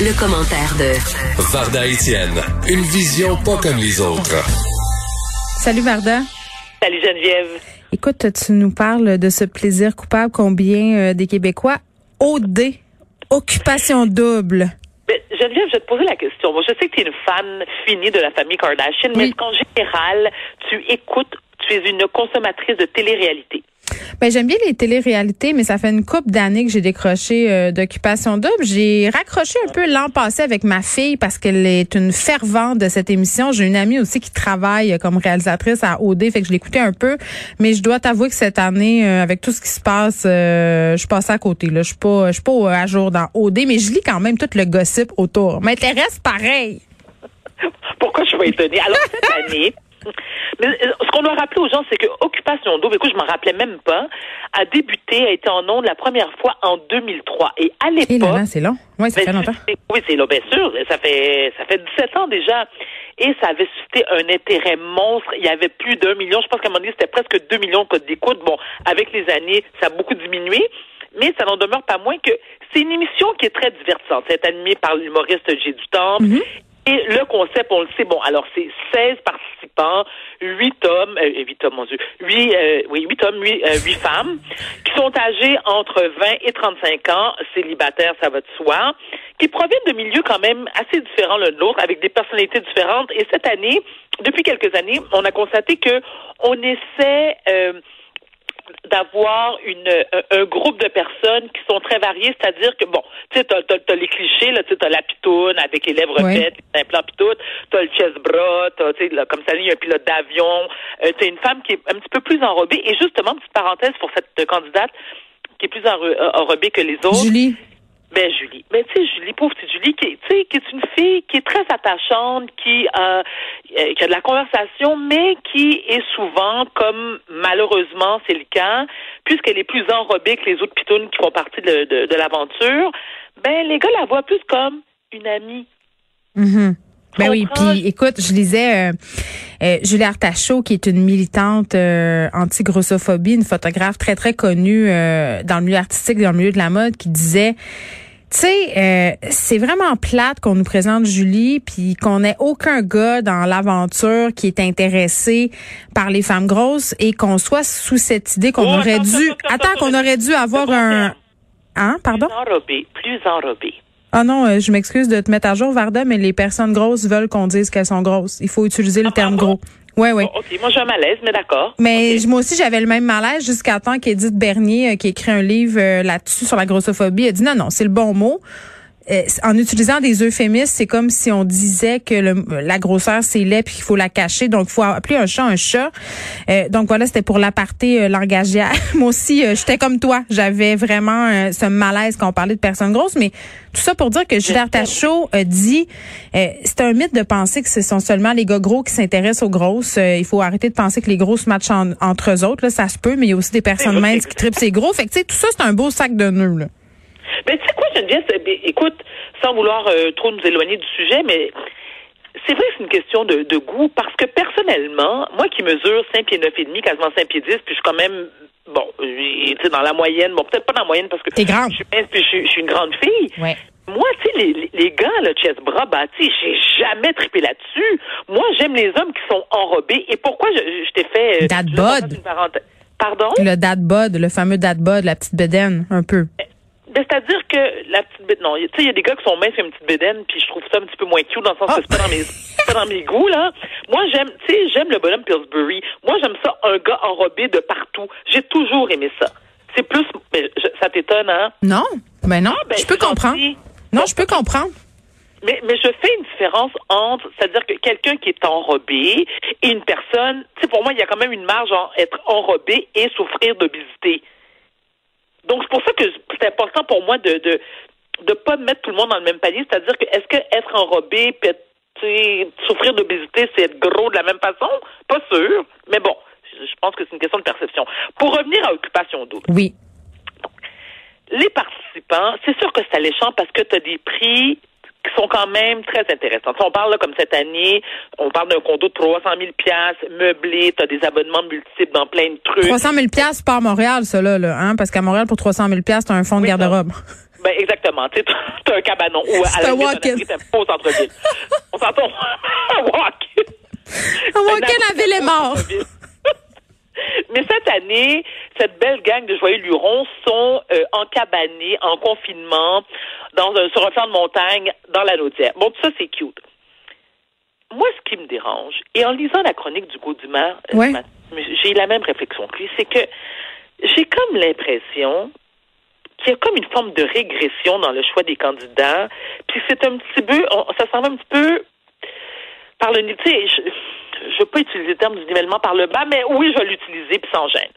Le commentaire de Varda Etienne, une vision pas comme les autres. Salut Varda. Salut Geneviève. Écoute, tu nous parles de ce plaisir coupable combien euh, des Québécois OD, occupation double. Ben, Geneviève, je vais te poser la question. Moi, je sais que tu es une fan finie de la famille Kardashian, mais est-ce qu'en général, tu écoutes, tu es une consommatrice de télé-réalité? Ben, j'aime bien les téléréalités, mais ça fait une couple d'années que j'ai décroché euh, d'occupation double. J'ai raccroché un peu l'an passé avec ma fille parce qu'elle est une fervente de cette émission. J'ai une amie aussi qui travaille comme réalisatrice à OD, fait que je l'écoutais un peu. Mais je dois t'avouer que cette année, euh, avec tout ce qui se passe, euh, je suis passée à côté. Là, je suis pas, je suis pas euh, à jour dans OD, mais je lis quand même tout le gossip autour. M'intéresse pareil. Pourquoi je suis pas étonnée? Alors, cette année, mais, euh, ce qu'on doit rappeler aux gens, c'est que Occupation Double, écoute, je m'en rappelais même pas, a débuté, a été en ondes la première fois en 2003. Et à Et là, l'époque, c'est long. Oui, ça Ben, fait longtemps. Oui, c'est là, bien sûr. Ça fait ça fait 17 ans déjà. Et ça avait suscité un intérêt monstre. Il y avait plus d'un million. Je pense qu'à un moment donné, c'était presque deux millions de codes d'écoute. Bon, avec les années, ça a beaucoup diminué. Mais ça n'en demeure pas moins que c'est une émission qui est très divertissante. C'est animée par l'humoriste J. du Temple. Et le concept, on le sait, bon, alors c'est 16 participants, 8 hommes, euh, 8 hommes, mon Dieu, 8, euh, oui, 8 hommes, 8, euh, 8 femmes, qui sont âgés entre 20 et 35 ans, célibataires, ça va de soi, qui proviennent de milieux quand même assez différents l'un de l'autre, avec des personnalités différentes. Et cette année, depuis quelques années, on a constaté que on essaie... euh, d'avoir une un, un groupe de personnes qui sont très variées, c'est-à-dire que bon, tu sais, t'as, t'as, t'as les clichés là, tu sais, t'as la pitoune avec les lèvres Ouais. faites, les implants t'as le chest bras, t'as, tu sais, là, comme ça, il y a un pilote d'avion, euh, t'as une femme qui est un petit peu plus enrobée. Et justement, petite parenthèse pour cette euh, candidate qui est plus euh, enrobée que les autres. Julie. Ben Julie, ben tu sais Julie, pauvre petite Julie, qui, est- tu sais, qui est une fille qui est très attachante, qui, euh, euh, qui a de la conversation, mais qui est souvent, comme malheureusement c'est le cas, puisqu'elle est plus enrobée que les autres pitounes qui font partie de, de, de l'aventure, ben les gars la voient plus comme une amie. Mhm. Ben oui, puis écoute, je lisais euh, euh, Julie Artachot, qui est une militante euh, anti-grossophobie, une photographe très, très connue dans le milieu artistique, dans le milieu de la mode, qui disait, tu sais, euh, c'est vraiment plate qu'on nous présente Julie, puis qu'on n'ait aucun gars dans l'aventure qui est intéressé par les femmes grosses et qu'on soit sous cette idée qu'on Oh, aurait attends, dû... attends, attends, Attends, qu'on aurait dû avoir un... Hein, pardon? Plus enrobée, plus enrobée. Ah non, euh, je m'excuse de te mettre à jour, Varda, mais les personnes grosses veulent qu'on dise qu'elles sont grosses. Il faut utiliser le Ah, terme pardon? gros. Ouais. Bon, ok, moi j'ai un malaise, mais d'accord. Mais moi aussi, j'avais le même malaise jusqu'à temps qu'Edith Bernier, euh, qui a écrit un livre euh, là-dessus sur la grossophobie, a dit non, non, c'est le bon mot. Euh, en utilisant des euphémismes, c'est comme si on disait que le- la grosseur c'est laid puis qu'il faut la cacher. Donc, il faut appeler un chat un chat. Euh, donc voilà, c'était pour l'aparté euh, langagière. Moi aussi, euh, j'étais comme toi. J'avais vraiment euh, ce malaise quand on parlait de personnes grosses. Mais tout ça pour dire que Julie Artachot a dit, euh, c'est un mythe de penser que ce sont seulement les gars gros qui s'intéressent aux grosses. Euh, il faut arrêter de penser que les grosses matchent en- entre eux autres. Là, ça se peut, mais il y a aussi des personnes minces qui tripent ces gros. Fait que tu sais, tout ça, c'est un beau sac de nœuds. Là. Ben, tu sais quoi, Geneviève, ben, écoute, sans vouloir euh, trop nous éloigner du sujet, mais c'est vrai que c'est une question de, de goût, parce que personnellement, moi qui mesure 5 pieds 9 et demi, quasiment 5 pieds 10, puis je suis quand même, bon, euh, tu sais, dans la moyenne, bon, peut-être pas dans la moyenne, parce que T'es grande. je suis mince, puis je, suis- je suis une grande fille. Ouais. Moi, tu sais, les, les- gars, le chest bras, sais, j'ai jamais trippé là-dessus. Moi, j'aime les hommes qui sont enrobés. Et pourquoi je, je t'ai fait... euh, Dad bod. Pardon? Le dad bod, le fameux dad bod, la petite bedaine, un peu. Ben, c'est-à-dire que la petite bédaine, non, tu sais, il y a des gars qui sont minces et une petite bédaine, puis je trouve ça un petit peu moins cute dans le sens Ah. que c'est pas dans mes, c'est pas dans mes goûts, là. Moi, j'aime, tu sais, j'aime le bonhomme Pillsbury. Moi, j'aime ça, un gars enrobé de partout. J'ai toujours aimé ça. C'est plus, mais je- ça t'étonne, hein? Non, ben non, Ah, ben, je peux comprendre. gentil. Non, je peux comprendre. Mais, mais je fais une différence entre, c'est-à-dire que quelqu'un qui est enrobé et une personne, tu sais, pour moi, il y a quand même une marge entre être enrobé et souffrir d'obésité. Donc, c'est pour ça que c'est important pour moi de, de, de pas mettre tout le monde dans le même panier. C'est-à-dire que, est-ce que être enrobé, puis souffrir d'obésité, c'est être gros de la même façon? Pas sûr. Mais bon, je je pense que c'est une question de perception. Pour revenir à Occupation double Oui. les participants, c'est sûr que c'est alléchant parce que tu as des prix qui sont quand même très intéressants. Si on parle là, comme cette année, on parle d'un condo de 300 000 meublé, tu as des abonnements multiples dans plein de trucs. 300 000 pièces pas à Montréal, ça là, là hein, parce qu'à Montréal pour 300 000 pièces, t'as un fonds de garde-robe. Ben, exactement. Tu as un cabanon. Ou à la pas au centre-ville. On s'entend. un walk-in. Un walk-in à Ville-et-Mort. Mais cette année, cette belle gang de joyeux lurons sont euh, encabanés, en confinement, dans un, sur un flanc de montagne, dans la Naudière. Bon, tout ça, c'est cute. Moi, ce qui me dérange, et en lisant la chronique du goût du maire, j'ai la même réflexion que lui, c'est que j'ai comme l'impression qu'il y a comme une forme de régression dans le choix des candidats. Puis c'est un petit peu, ça semble un petit peu par le, sais, je ne veux pas utiliser le terme du nivellement par le bas, mais oui, je vais l'utiliser, puis sans gêne.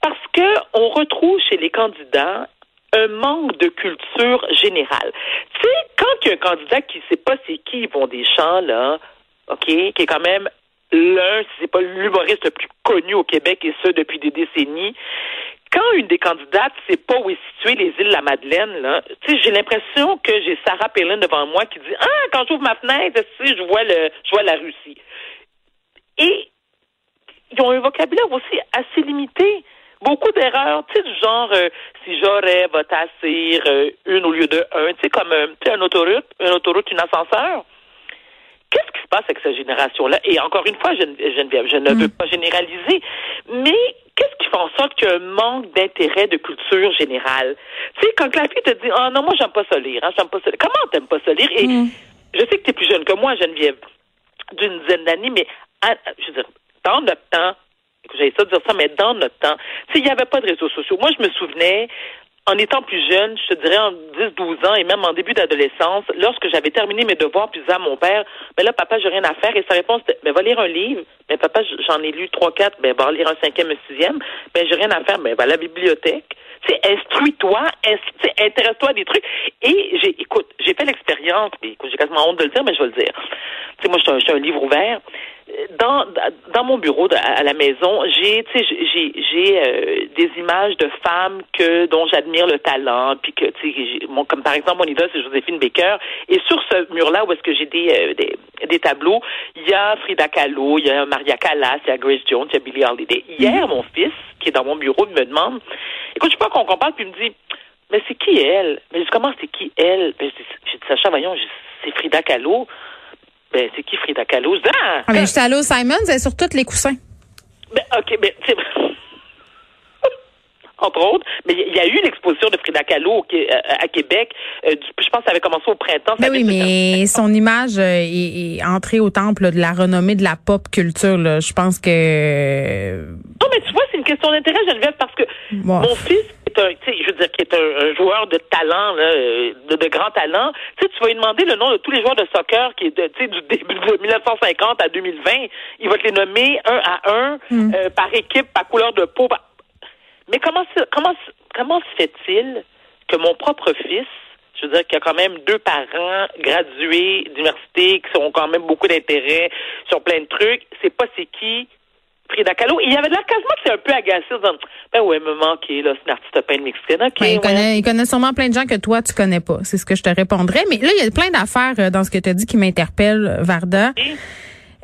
Parce que on retrouve chez les candidats un manque de culture générale. Tu sais, quand il y a un candidat qui ne sait pas c'est qui ils vont des champs, là, OK, qui est quand même l'un, si c'est pas l'humoriste le plus connu au Québec, et ce, depuis des décennies, quand une des candidates ne sait pas où est située les îles de la Madeleine, là, j'ai l'impression que j'ai Sarah Palin devant moi qui dit Ah, quand j'ouvre ma fenêtre, je vois le je vois la Russie. Et ils ont un vocabulaire aussi assez limité. Beaucoup d'erreurs, tu sais, du genre euh, si j'aurais va t'assir euh, une au lieu de un, tu sais, comme euh, un autoroute, une autoroute, une ascenseur. Qu'est-ce qui se passe avec cette génération-là? Et encore une fois, Geneviève, je ne veux mm. pas généraliser, mais qu'est-ce qui fait en sorte qu'il y a un manque d'intérêt de culture générale? Tu sais, quand la fille te dit, ah non, moi, j'aime pas ça lire, hein, j'aime pas ça lire. Comment t'aimes pas ça lire? Et mm. je sais que tu es plus jeune que moi, Geneviève, d'une dizaine d'années, mais je veux dire, dans notre temps, j'allais ça dire ça, mais dans notre temps, tu sais, il n'y avait pas de réseaux sociaux. Moi, je me souvenais, en étant plus jeune, je te dirais en 10-12 ans et même en début d'adolescence, lorsque j'avais terminé mes devoirs, puis à mon père, mais là, papa, j'ai rien à faire. Et sa réponse était, mais va lire un livre. Mais papa, j'en ai lu trois, quatre, ben, va lire un cinquième, un sixième. Ben, j'ai rien à faire. Va à la bibliothèque. Tu sais, instruis-toi, intéresse-toi à des trucs. Et j'ai, écoute, j'ai fait l'expérience, puis j'ai quasiment honte de le dire, mais je vais le dire. Tu sais, moi, je suis un livre ouvert dans dans mon bureau à la maison, j'ai j'ai euh, des images de femmes que dont j'admire le talent, puis que tu sais comme par exemple mon idole c'est Joséphine Baker et sur ce mur là où est-ce que j'ai des, euh, des, des tableaux, il y a Frida Kahlo, il y a Maria Callas, il y a Grace Jones, il y a Billie Holiday. Hier, mon fils qui est dans mon bureau me demande, écoute, je sais pas qu'on compare, puis il me dit mais c'est qui elle? Mais je dis, comment c'est qui elle? Ben, j'ai dit, Sacha, voyons, c'est Frida Kahlo. Ben, c'est qui Frida Kahlo? Ah, ah, mais Simons, elle est sur tous les coussins. Ben, OK, ben, entre autres. Mais il y a eu l'exposition de Frida Kahlo euh, à Québec. Euh, je pense que ça avait commencé au printemps. Ben oui, mais son image euh, est, entrée au temple de la renommée de la pop culture. Je pense que... Non, mais tu vois, c'est une question d'intérêt, Geneviève, parce que mon fils je veux dire, qui est un, joueur de talent, de, de, grand talent, tu tu vas lui demander le nom de tous les joueurs de soccer qui est de, du début de 1950 à 2020. Il va te les nommer un à un, hmm. euh, par équipe, par couleur de peau. Mais comment, comment, comment se fait-il que mon propre fils, je veux dire, qui a quand même deux parents gradués d'université, qui ont quand même beaucoup d'intérêt sur plein de trucs, c'est pas c'est qui Frida Kahlo? il y avait de l'air quasiment que c'est un peu agacé. Disant, ben ouais, me manquer, là, c'est une artiste peine mexicaine. Ben, il, connaît, il, connaît, sûrement plein de gens que toi, tu connais pas. C'est ce que je te répondrais. Mais là, il y a plein d'affaires euh, dans ce que tu as dit qui m'interpellent, Varda.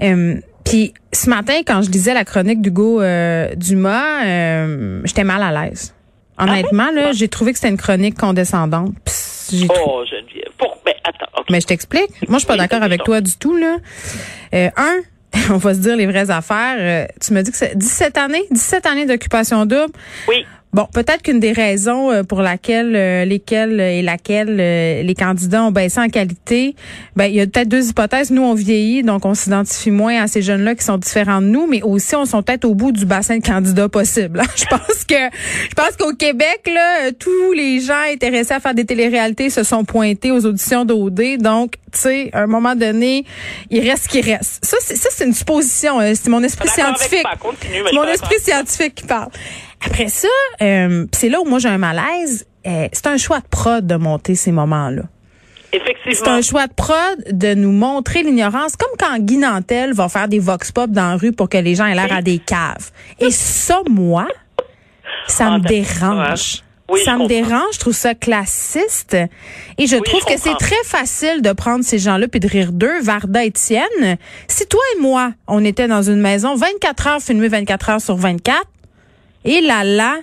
Euh, puis ce matin, quand je lisais la chronique d'Hugo euh, Dumas, euh, j'étais mal à l'aise. Honnêtement, ah là, j'ai trouvé que c'était une chronique condescendante. oh, Geneviève. Pour... Mais attends, Mais je t'explique. Moi, je suis pas d'accord avec toi du tout, là. un, on va se dire les vraies affaires. Euh, tu me dis que c'est 17 années, 17 années d'occupation double. Oui. Bon, peut-être qu'une des raisons euh, pour laquelle, euh, lesquelles et laquelle euh, les candidats ont baissé en qualité, ben il y a peut-être deux hypothèses. Nous, on vieillit, donc on s'identifie moins à ces jeunes-là qui sont différents de nous, mais aussi on sont peut-être au bout du bassin de candidats possible. je pense que, je pense qu'au Québec, là, tous les gens intéressés à faire des téléréalités se sont pointés aux auditions d'OD. Donc, tu sais, à un moment donné, il reste ce qui reste. Ça, c'est, ça, c'est une supposition. C'est mon esprit scientifique. mon esprit scientifique qui parle. Après ça, euh, c'est là où moi j'ai un malaise. Euh, c'est un choix de prod de monter ces moments-là. Effectivement. C'est un choix de prod de nous montrer l'ignorance, comme quand Guy Nantel va faire des vox pop dans la rue pour que les gens aient l'air à des caves. Et ça, moi, ça ah, me dérange. ça me dérange, je trouve ça classiste. Et je trouve que c'est très facile de prendre ces gens-là puis de rire d'eux, Varda Étienne. Si toi et moi, on était dans une maison 24 heures filmée 24 heures sur 24, et là là,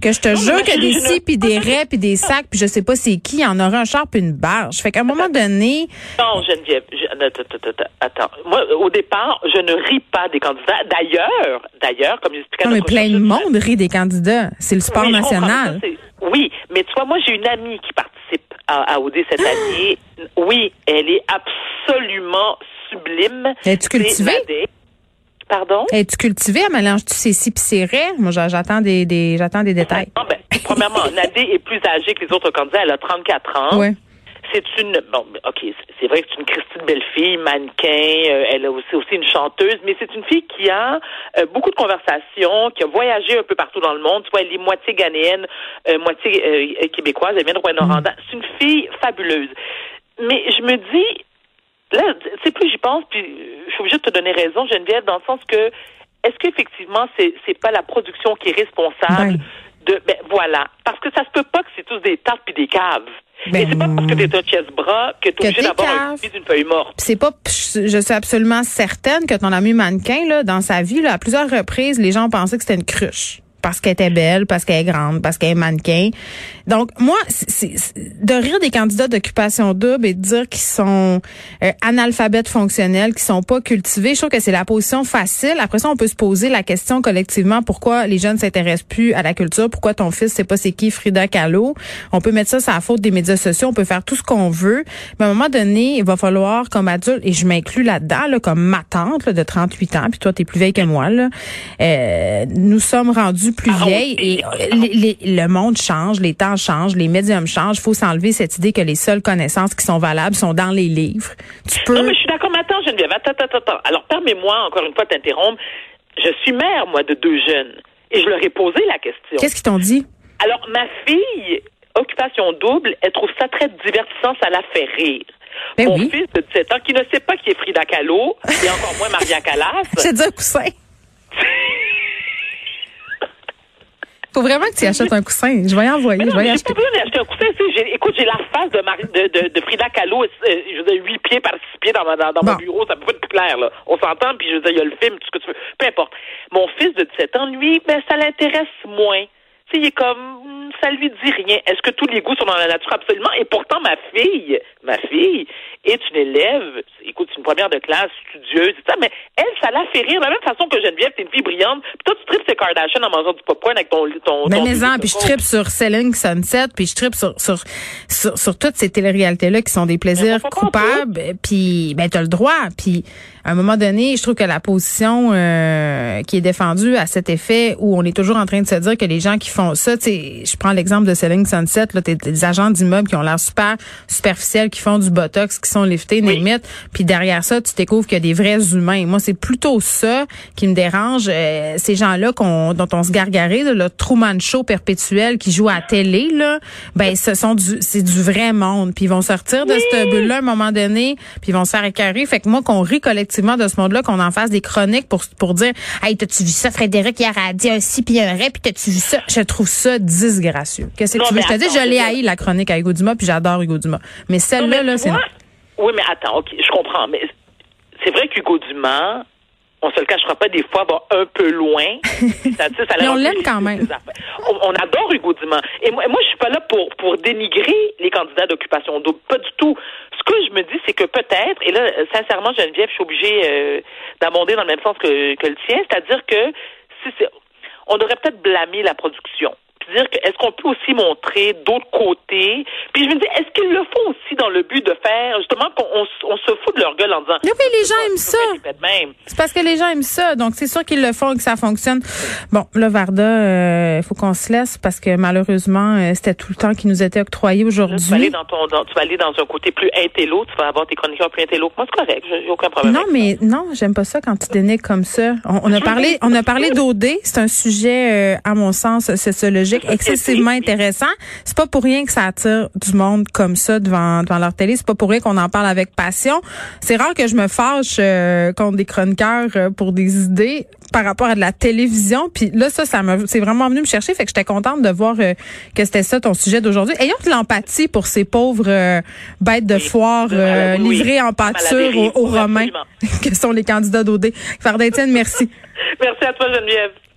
que je te jure que des si puis des raies puis des sacs puis je sais pas c'est qui, il y en aura un char puis une barge. Fait qu'à un moment donné. Non, Geneviève, attends, Moi, au départ, je ne ris pas des candidats. D'ailleurs, d'ailleurs, comme j'expliquais. Non, mais plein de monde rit des candidats. C'est le sport national. oui, mais tu vois, moi, j'ai une amie qui participe à, à OD cette ah! année. Oui, elle est absolument sublime. Es-tu cultivée? Pardon? Es-tu cultivée? Mélange-tu ces si pis Moi, j'attends des, des j'attends des détails. Non, ben, premièrement, Nadé est plus âgée que les autres candidats. Elle a 34 ans. Oui. C'est une, bon, ok, c'est vrai que c'est une Christine belle fille, mannequin. Euh, elle a aussi aussi une chanteuse, mais c'est une fille qui a euh, beaucoup de conversations, qui a voyagé un peu partout dans le monde. Tu vois, elle est moitié ghanéenne, euh, moitié québécoise. Elle vient de Rwanda. Mm. C'est une fille fabuleuse. Mais je me dis, là, c'est plus j'y pense, puis je suis obligée de te donner raison, Geneviève, dans le sens que est-ce qu'effectivement c'est c'est pas la production qui est responsable ben. de ben voilà parce que ça se peut pas que c'est tous des tartes puis des caves. Mais c'est pas parce que t'es un chest-bras que t'es obligé d'avoir un d'une feuille morte. C'est pas, je suis absolument certaine que ton ami mannequin, là, dans sa vie, là, à plusieurs reprises, les gens pensaient que c'était une cruche parce qu'elle était belle, parce qu'elle est grande, parce qu'elle est mannequin. Donc moi, c'est de rire des candidats d'occupation double et de dire qu'ils sont euh, analphabètes fonctionnels, qu'ils sont pas cultivés, je trouve que c'est la position facile. Après ça, on peut se poser la question collectivement pourquoi les jeunes s'intéressent plus à la culture, pourquoi ton fils sait pas c'est qui Frida Kahlo? On peut mettre ça sur la faute des médias sociaux, on peut faire tout ce qu'on veut, mais à un moment donné, il va falloir comme adulte et je m'inclus là-dedans là, comme ma tante de 38 ans, puis toi tu es plus vieille que moi là. Euh, nous sommes rendus plus ah, vieille et le monde change, les temps changent, les médiums changent. Il faut s'enlever cette idée que les seules connaissances qui sont valables sont dans les livres. Tu peux... Non, mais je suis d'accord. Mais attends, Geneviève, attends, attends, attends. Alors, permets-moi encore une fois de t'interrompre. Je suis mère, moi, de deux jeunes. Et je leur ai posé la question. Qu'est-ce qu'ils t'ont dit? Alors, ma fille, occupation double, elle trouve ça très divertissant, ça la fait rire. Ben Mon fils de 17 ans, qui ne sait pas qui est Frida Kahlo, et encore moins Maria Callas. Dit un coussin. Faut vraiment que tu achètes un coussin. Je vais y envoyer. Mais non, je vais y acheter. pas besoin d'acheter un coussin. Écoute, j'ai la face de, Marie, de, de, de, Frida Kahlo, euh, je veux dire, 8 pieds par 6 pieds dans, ma, dans, dans mon bureau. Ça peut pas être plus clair, là. On s'entend, puis je veux dire, il y a le film, tout ce que tu veux. Peu importe. Mon fils de 17 ans, lui, ben, ça l'intéresse moins. Sais, il est comme, ça lui dit rien. Est-ce que tous les goûts sont dans la nature? Absolument. Et pourtant, ma fille, ma fille est une élève, écoute, c'est une première de classe, studieuse, et ça, mais elle, ça la fait rire. De la même façon que Geneviève, t'es une fille brillante. Puis toi, tu tripes ces Kardashian en mangeant du popcorn avec ton, ton, mais mais puis je tripe sur Selling Sunset, puis je tripe sur, sur, sur, sur toutes ces téléréalités-là qui sont des plaisirs coupables. Puis, ben, t'as le droit. Puis, à un moment donné, je trouve que la position euh, qui est défendue à cet effet, où on est toujours en train de se dire que les gens qui font ça, tu sais, je prends l'exemple de Selling Sunset, là, t'es des agents d'immeubles qui ont l'air super superficiels, qui font du botox, qui sont liftés, oui. limite, puis derrière ça, tu découvres qu'il y a des vrais humains. Moi, c'est plutôt ça qui me dérange. Euh, ces gens-là qu'on, dont on se gargarise, le Truman Show perpétuel qui joue à la télé, là, ben, ce sont du, c'est du vrai monde. Puis ils vont sortir de cette bulle-là à un moment donné, puis ils vont se faire écarrer. Fait que moi, qu'on rit collectivement de ce monde-là, qu'on en fasse des chroniques pour, pour dire, hey, t'as-tu vu ça, Frédéric, hier a dit un si puis un ré, puis t'as-tu vu ça? Je trouve ça disgracieux. Qu'est-ce que tu veux? Je te dis, je l'ai haï, la chronique à Hugo Dumas, puis j'adore Hugo Dumas. Mais celle-là, là, c'est... Oui, mais attends, OK, je comprends. Mais c'est vrai qu'Hugo Dumas, on se le cachera pas, des fois, va un peu loin. ça, ça mais on l'aime quand même. On, adore Hugo Dumas. Et moi, moi je suis pas là pour, pour dénigrer les candidats d'occupation double. Pas du tout. Ce que je me dis, c'est que peut-être, et là, sincèrement, Geneviève, je suis obligée euh, d'abonder dans le même sens que, que le tien, c'est-à-dire que si c'est, on devrait peut-être blâmer la production dire que est-ce qu'on peut aussi montrer d'autres côtés? Puis je me dis, est-ce qu'ils le font aussi dans le but de faire justement qu'on on, se fout de leur gueule en disant. Oui, mais les gens aiment ça. C'est parce que les gens aiment ça, donc c'est sûr qu'ils le font et que ça fonctionne. Bon, le Varda, il euh, faut qu'on se laisse parce que malheureusement, euh, c'était tout le temps qui nous était octroyé aujourd'hui. Tu vas aller dans ton, tu vas aller dans un côté plus intello, tu vas avoir tes chroniqueurs plus intello. Moi, c'est correct, j'ai aucun problème. Non, mais non, j'aime pas ça quand tu dénigres comme ça. On, a parlé, on a parlé d'OD, c'est un sujet, euh, à mon sens, sociologique excessivement intéressant. C'est pas pour rien que ça attire du monde comme ça devant devant leur télé. C'est pas pour rien qu'on en parle avec passion. C'est rare que je me fâche euh, contre des chroniqueurs euh, pour des idées par rapport à de la télévision. Puis là, ça, ça m'a, c'est vraiment venu me chercher. Fait que j'étais contente de voir euh, que c'était ça ton sujet d'aujourd'hui. Ayons de l'empathie pour ces pauvres bêtes de foire livrées en pâture aux, Romains, que sont les candidats d'OD. Farda merci. Merci à toi, Geneviève.